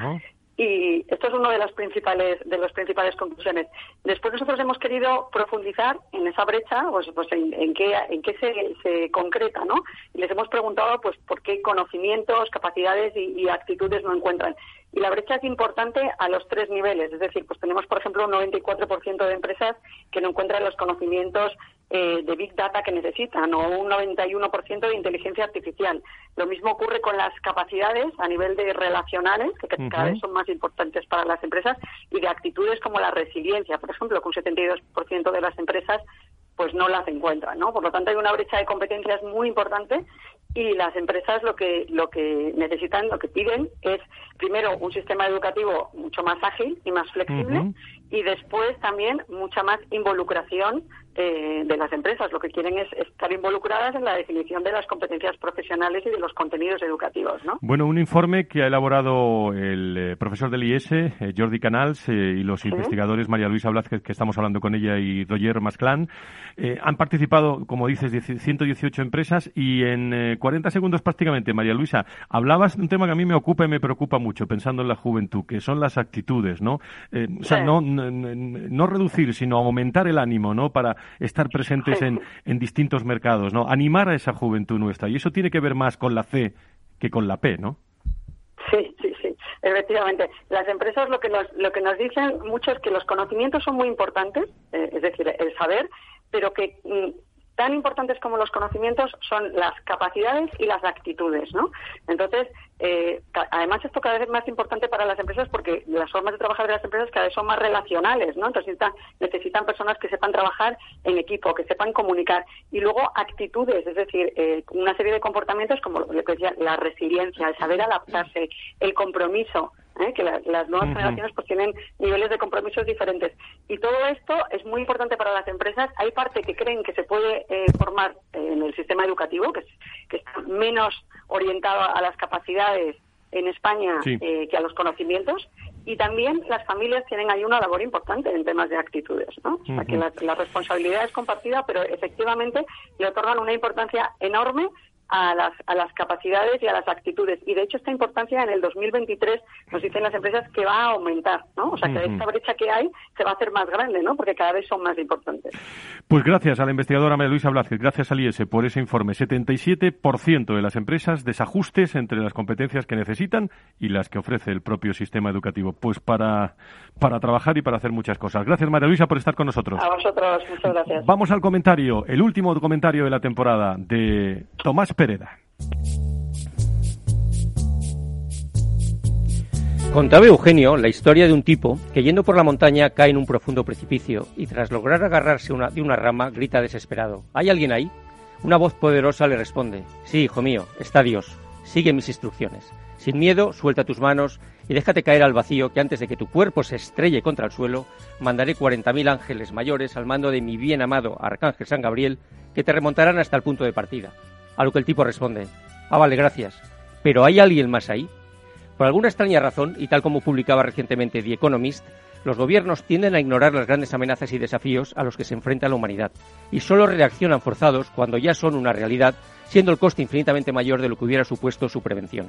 Y esto es una de las principales de las principales conclusiones. Después nosotros hemos querido profundizar en esa brecha, pues, pues en, qué en qué se, se, concreta, ¿no? Y les hemos preguntado, pues, por qué conocimientos, capacidades y, y actitudes no encuentran. Y la brecha es importante a los tres niveles. Es decir, pues tenemos, por ejemplo, un 94% de empresas que no encuentran los conocimientos eh, de Big Data que necesitan o un 91% de inteligencia artificial. Lo mismo ocurre con las capacidades a nivel de relacionales, que cada vez son más importantes para las empresas, y de actitudes como la resiliencia, por ejemplo, que un 72% de las empresas pues no las encuentran, ¿no? Por lo tanto, hay una brecha de competencias muy importante y las empresas lo que lo que necesitan, lo que piden es primero un sistema educativo mucho más ágil y más flexible y después también mucha más involucración eh, de las empresas. Lo que quieren es estar involucradas en la definición de las competencias profesionales y de los contenidos educativos. ¿no? Bueno, un informe que ha elaborado el eh, profesor del IES, eh, Jordi Canals, y los investigadores María Luisa Blázquez, que estamos hablando con ella, y Roger Masclán, han participado, como dices, 118 empresas y en 40 segundos prácticamente, María Luisa, hablabas de un tema que a mí me ocupa y me preocupa mucho, pensando en la juventud, que son las actitudes, ¿no? o sea, no, no, no reducir, sino aumentar el ánimo, ¿no? Para estar presentes en, en distintos mercados, ¿no? Animar a esa juventud nuestra. Y eso tiene que ver más con la C que con la P, ¿no? Sí, sí, sí, efectivamente. Las empresas lo que nos, lo que nos dicen mucho es que los conocimientos son muy importantes, eh, es decir, el saber, pero que mm, tan importantes como los conocimientos son las capacidades y las actitudes, ¿no? Entonces, eh, además esto cada vez es más importante para las empresas porque las formas de trabajar de las empresas cada vez son más relacionales, ¿no? Entonces necesitan, personas que sepan trabajar en equipo, que sepan comunicar y luego actitudes, es decir, eh, una serie de comportamientos como lo que decía, la resiliencia, el saber adaptarse, el compromiso, ¿eh? que las nuevas generaciones pues tienen niveles de compromisos diferentes. Y todo esto es muy importante para las empresas. Hay parte que creen que se puede eh, formar en el sistema educativo, que, que está menos orientado a las capacidades en España eh, que a los conocimientos y también las familias tienen ahí una labor importante en temas de actitudes, ¿no? O sea, que la, la, responsabilidad es compartida, pero efectivamente le otorgan una importancia enorme a las, a las capacidades y a las actitudes. Y de hecho esta importancia en el 2023 nos dicen las empresas que va a aumentar, ¿no? O sea que esta brecha que hay se va a hacer más grande, ¿no? Porque cada vez son más importantes. Pues gracias a la investigadora María Luisa Blázquez, gracias al IES por ese informe. 77% de las empresas desajustes entre las competencias que necesitan y las que ofrece el propio sistema educativo. Pues para, para trabajar y para hacer muchas cosas. Gracias María Luisa por estar con nosotros. A vosotros, muchas gracias. Vamos al comentario, el último comentario de la temporada de Tomás Contaba Eugenio la historia de un tipo que yendo por la montaña cae en un profundo precipicio y tras lograr agarrarse de una rama grita desesperado ¿Hay alguien ahí? Una voz poderosa le responde Sí, hijo mío, está Dios. Sigue mis instrucciones. Sin miedo, suelta tus manos y déjate caer al vacío que antes de que tu cuerpo se estrelle contra el suelo, mandaré cuarenta mil ángeles mayores al mando de mi bien amado Arcángel San Gabriel que te remontarán hasta el punto de partida. A lo que el tipo responde, ah, vale, gracias, pero ¿hay alguien más ahí? Por alguna extraña razón, y tal como publicaba recientemente The Economist, los gobiernos tienden a ignorar las grandes amenazas y desafíos a los que se enfrenta la humanidad, y solo reaccionan forzados cuando ya son una realidad, siendo el coste infinitamente mayor de lo que hubiera supuesto su prevención.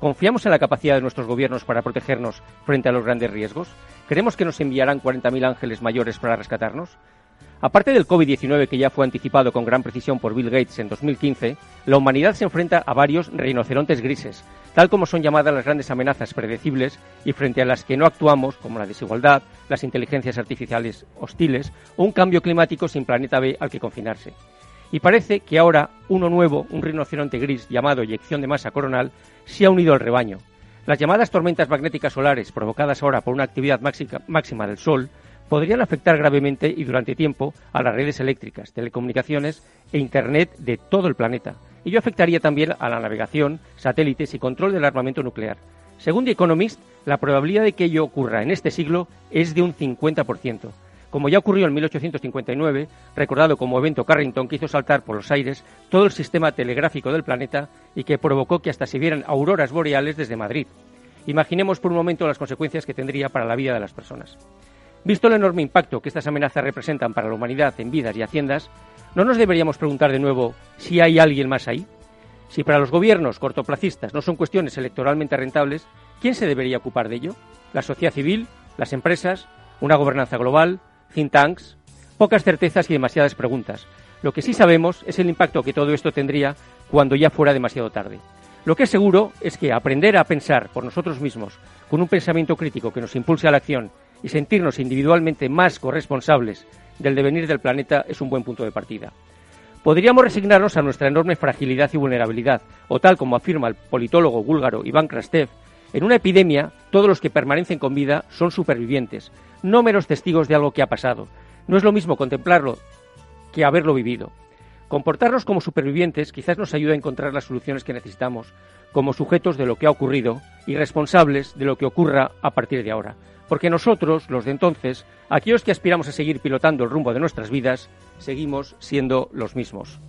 ¿Confiamos en la capacidad de nuestros gobiernos para protegernos frente a los grandes riesgos? ¿Creemos que nos enviarán 40.000 ángeles mayores para rescatarnos? Aparte del COVID-19 que ya fue anticipado con gran precisión por Bill Gates en 2015, la humanidad se enfrenta a varios rinocerontes grises, tal como son llamadas las grandes amenazas predecibles y frente a las que no actuamos, como la desigualdad, las inteligencias artificiales hostiles o un cambio climático sin planeta B al que confinarse. Y parece que ahora uno nuevo, un rinoceronte gris llamado eyección de masa coronal, se ha unido al rebaño. Las llamadas tormentas magnéticas solares, provocadas ahora por una actividad máxima del Sol, podrían afectar gravemente y durante tiempo a las redes eléctricas, telecomunicaciones e Internet de todo el planeta. Ello afectaría también a la navegación, satélites y control del armamento nuclear. Según The Economist, la probabilidad de que ello ocurra en este siglo es de un 50%. Como ya ocurrió en 1859, recordado como evento Carrington que hizo saltar por los aires todo el sistema telegráfico del planeta y que provocó que hasta se vieran auroras boreales desde Madrid. Imaginemos por un momento las consecuencias que tendría para la vida de las personas. Visto el enorme impacto que estas amenazas representan para la humanidad en vidas y haciendas, ¿no nos deberíamos preguntar de nuevo si hay alguien más ahí? Si para los gobiernos cortoplacistas no son cuestiones electoralmente rentables, ¿quién se debería ocupar de ello? ¿La sociedad civil? ¿Las empresas? ¿Una gobernanza global? ¿Think tanks? Pocas certezas y demasiadas preguntas. Lo que sí sabemos es el impacto que todo esto tendría cuando ya fuera demasiado tarde. Lo que es seguro es que aprender a pensar por nosotros mismos, con un pensamiento crítico que nos impulse a la acción y sentirnos individualmente más corresponsables del devenir del planeta es un buen punto de partida. Podríamos resignarnos a nuestra enorme fragilidad y vulnerabilidad, o tal como afirma el politólogo búlgaro Iván Krastev, en una epidemia todos los que permanecen con vida son supervivientes, no meros testigos de algo que ha pasado. No es lo mismo contemplarlo que haberlo vivido. Comportarnos como supervivientes quizás nos ayude a encontrar las soluciones que necesitamos, como sujetos de lo que ha ocurrido y responsables de lo que ocurra a partir de ahora. Porque nosotros, los de entonces, aquellos que aspiramos a seguir pilotando el rumbo de nuestras vidas, seguimos siendo los mismos.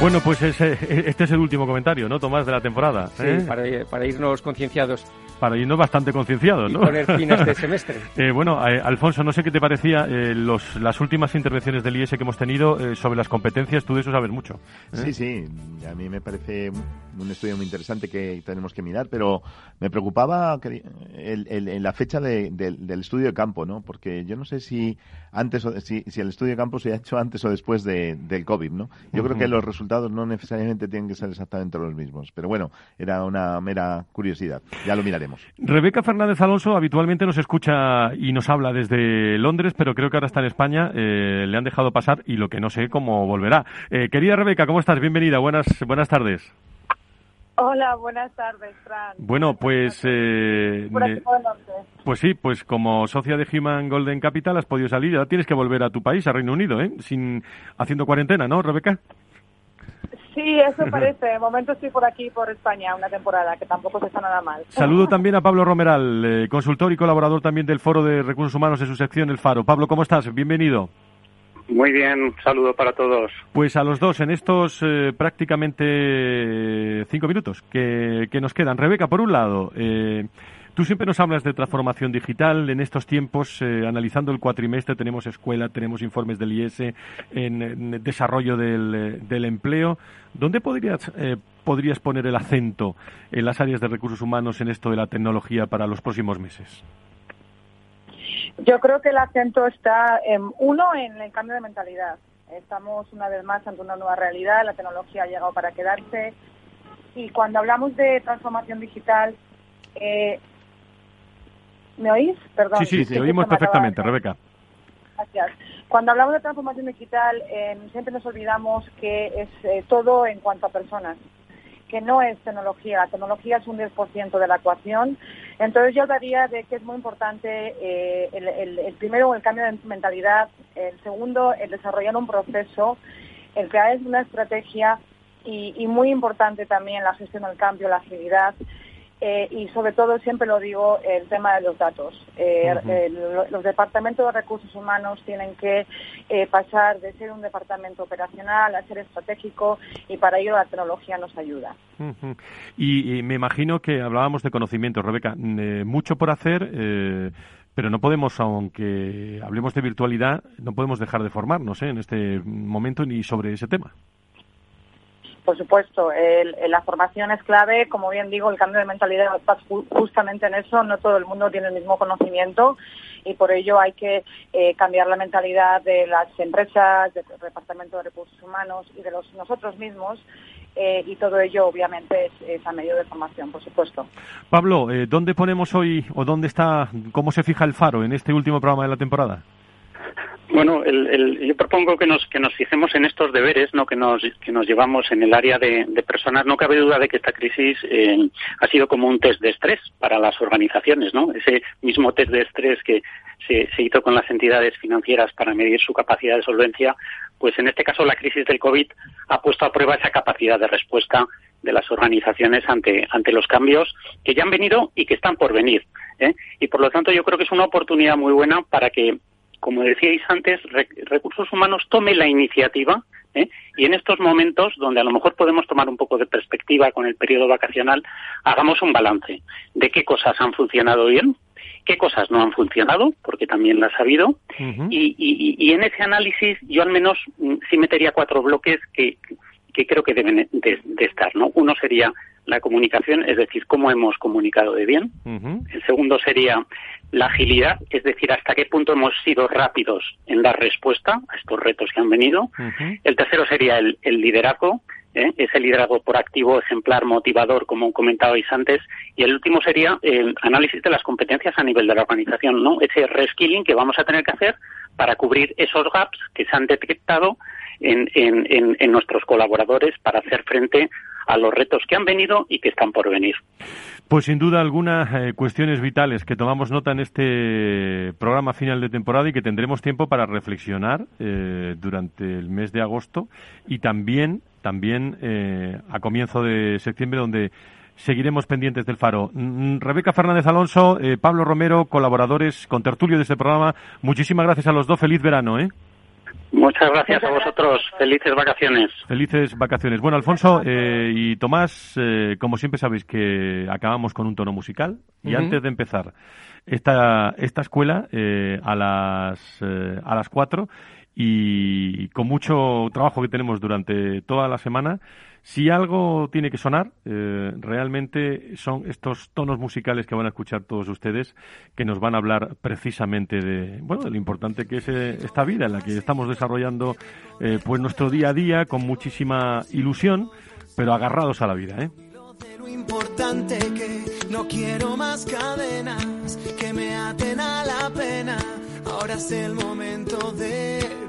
Bueno, pues ese, este es el último comentario, ¿no, Tomás, de la temporada? Sí, ¿eh? para, para irnos concienciados para irnos bastante concienciados, ¿no? Y poner fin a este semestre. eh, bueno, eh, Alfonso, no sé qué te parecía eh, los, las últimas intervenciones del IES que hemos tenido eh, sobre las competencias. Tú de eso sabes mucho. ¿eh? Sí, sí. A mí me parece un estudio muy interesante que tenemos que mirar, pero me preocupaba que el, el, en la fecha de, de, del estudio de campo, ¿no? Porque yo no sé si antes o, si, si el estudio de campo se ha hecho antes o después de, del COVID, ¿no? Yo uh -huh. creo que los resultados no necesariamente tienen que ser exactamente los mismos. Pero bueno, era una mera curiosidad. Ya lo miraremos. Rebeca Fernández Alonso habitualmente nos escucha y nos habla desde Londres, pero creo que ahora está en España. Eh, le han dejado pasar y lo que no sé cómo volverá. Eh, querida Rebeca, ¿cómo estás? Bienvenida. Buenas, buenas tardes. Hola, buenas tardes, Fran. Bueno, pues... Eh, pues sí, pues como socia de Human Golden Capital has podido salir. Ya tienes que volver a tu país, a Reino Unido, ¿eh? Sin, haciendo cuarentena, ¿no, Rebeca? Sí, eso parece. De momento estoy por aquí, por España, una temporada, que tampoco se está nada mal. Saludo también a Pablo Romeral, eh, consultor y colaborador también del Foro de Recursos Humanos de su sección El Faro. Pablo, ¿cómo estás? Bienvenido. Muy bien, un saludo para todos. Pues a los dos, en estos eh, prácticamente cinco minutos que, que, nos quedan. Rebeca, por un lado, eh, Tú siempre nos hablas de transformación digital. En estos tiempos, eh, analizando el cuatrimestre, tenemos escuela, tenemos informes del IES en, desarrollo del, del, empleo. ¿Dónde podrías, eh, podrías poner el acento en las áreas de recursos humanos en esto de la tecnología para los próximos meses? Yo creo que el acento está, en, uno, en el cambio de mentalidad. Estamos una vez más ante una nueva realidad, la tecnología ha llegado para quedarse y cuando hablamos de transformación digital, eh, ¿Me oís? Perdón. Sí, sí, te oímos perfectamente, Rebeca. Gracias. Cuando hablamos de transformación digital, eh, siempre nos olvidamos que es eh, todo en cuanto a personas, que no es tecnología. La tecnología es un 10% de la ecuación. Entonces yo hablaría de que es muy importante eh, el, el, el, primero, el cambio de mentalidad, el segundo, el desarrollar un proceso, el crear una estrategia y, y muy importante también la gestión del cambio, la agilidad. Eh, y sobre todo, siempre lo digo, el tema de los datos. Eh, uh -huh. los departamentos de recursos humanos tienen que eh, pasar de ser un departamento operacional a ser estratégico y para ello la tecnología nos ayuda. Uh -huh. y, y, me imagino que hablábamos de conocimientos, Rebeca. mucho por hacer. pero no podemos, aunque hablemos de virtualidad, no podemos dejar de formarnos en este momento ni sobre ese tema. Por supuesto, el, la formación es clave, como bien digo, el cambio de mentalidad está justamente en eso, no todo el mundo tiene el mismo conocimiento y por ello hay que eh, cambiar la mentalidad de las empresas, del Departamento de Recursos Humanos y de los nosotros mismos eh, y todo ello obviamente es, es, a medio de formación, por supuesto. Pablo, eh, ¿dónde ponemos hoy o dónde está, cómo se fija el faro en este último programa de la temporada? Bueno, el, el, yo propongo que nos, que nos fijemos en estos deberes ¿no? que, nos, que nos llevamos en el área de, de personas. No cabe duda de que esta crisis eh, ha sido como un test de estrés para las organizaciones. ¿no? Ese mismo test de estrés que se, se hizo con las entidades financieras para medir su capacidad de solvencia, pues en este caso la crisis del COVID ha puesto a prueba esa capacidad de respuesta de las organizaciones ante, ante los cambios que ya han venido y que están por venir. ¿eh? Y por lo tanto yo creo que es una oportunidad muy buena para que como decíais antes, recursos humanos tome la iniciativa ¿eh? y en estos momentos, donde a lo mejor podemos tomar un poco de perspectiva con el periodo vacacional, hagamos un balance de qué cosas han funcionado bien, qué cosas no han funcionado, porque también las ha habido, uh -huh. y, y, y, en ese análisis yo al menos sí metería cuatro bloques que, que creo que deben de, de estar. ¿no? Uno sería la comunicación, es decir, cómo hemos comunicado de bien. Uh -huh. El segundo sería la agilidad, es decir, hasta qué punto hemos sido rápidos en dar respuesta a estos retos que han venido. Uh -huh. El tercero sería el, el, liderazgo, ¿eh? ese liderazgo proactivo, ejemplar, motivador, como comentabais antes. Y el último sería el análisis de las competencias a nivel de la organización, ¿no? Ese reskilling que vamos a tener que hacer para cubrir esos gaps que se han detectado en, en, en nuestros colaboradores para hacer frente a los retos que han venido y que están por venir. Pues sin duda algunas eh, cuestiones vitales que tomamos nota en este programa final de temporada y que tendremos tiempo para reflexionar eh, durante el mes de agosto y también, también eh, a comienzo de septiembre donde seguiremos pendientes del faro. Mm, mm, Rebeca Fernández Alonso, Pablo Romero, colaboradores con tertulio de este programa, muchísimas gracias a los dos. Feliz verano, ¿eh? Muchas gracias a vosotros. Felices vacaciones. Felices vacaciones. Bueno, Alfonso eh, y Tomás, eh, como siempre sabéis que acabamos con un tono musical. Y antes de empezar esta, esta escuela eh, a las a las cuatro y con mucho trabajo que tenemos durante toda la semana, si algo tiene que sonar, eh, realmente son estos tonos musicales que van a escuchar todos ustedes, que nos van a hablar precisamente de, bueno, de lo importante que es eh, esta vida en la que estamos desarrollando, eh, pues nuestro día a día con muchísima ilusión, pero agarrados a la vida. Lo importante que no quiero más cadenas que me aten a la pena. Ahora es el momento de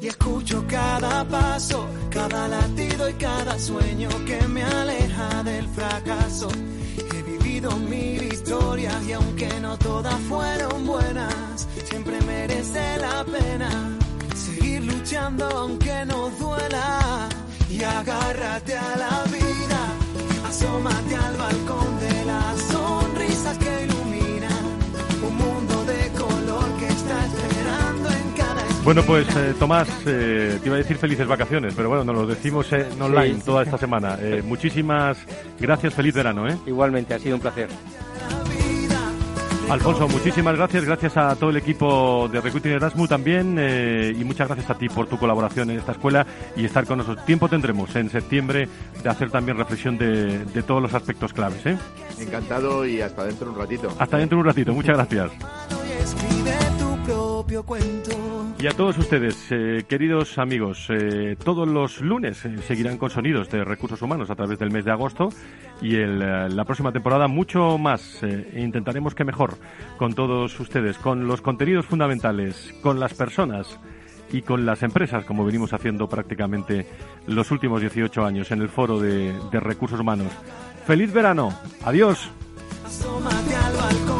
y escucho cada paso, cada latido y cada sueño que me aleja del fracaso. He vivido mil historias y aunque no todas fueron buenas, siempre merece la pena seguir luchando aunque no duela y agárrate a la vida, asómate al balcón de las sonrisas que bueno, pues eh, Tomás, eh, te iba a decir felices vacaciones, pero bueno, nos lo decimos en online toda esta semana. Eh, muchísimas gracias, feliz verano. ¿eh? Igualmente, ha sido un placer. Alfonso, muchísimas gracias, gracias a todo el equipo de Recruiting Erasmus también y muchas gracias a ti por tu colaboración en esta escuela y estar con nosotros. Tiempo tendremos en septiembre de hacer también reflexión de, de todos los aspectos claves. ¿eh? Encantado y hasta dentro de un ratito. Hasta dentro de un ratito, muchas gracias. Y a todos ustedes, eh, queridos amigos, eh, todos los lunes eh, seguirán con sonidos de recursos humanos a través del mes de agosto y el, la próxima temporada mucho más. intentaremos que mejor con todos ustedes, con los contenidos fundamentales, con las personas y con las empresas, como venimos haciendo prácticamente los últimos 18 años en el foro de, de recursos humanos. ¡Feliz verano! ¡Adiós! Si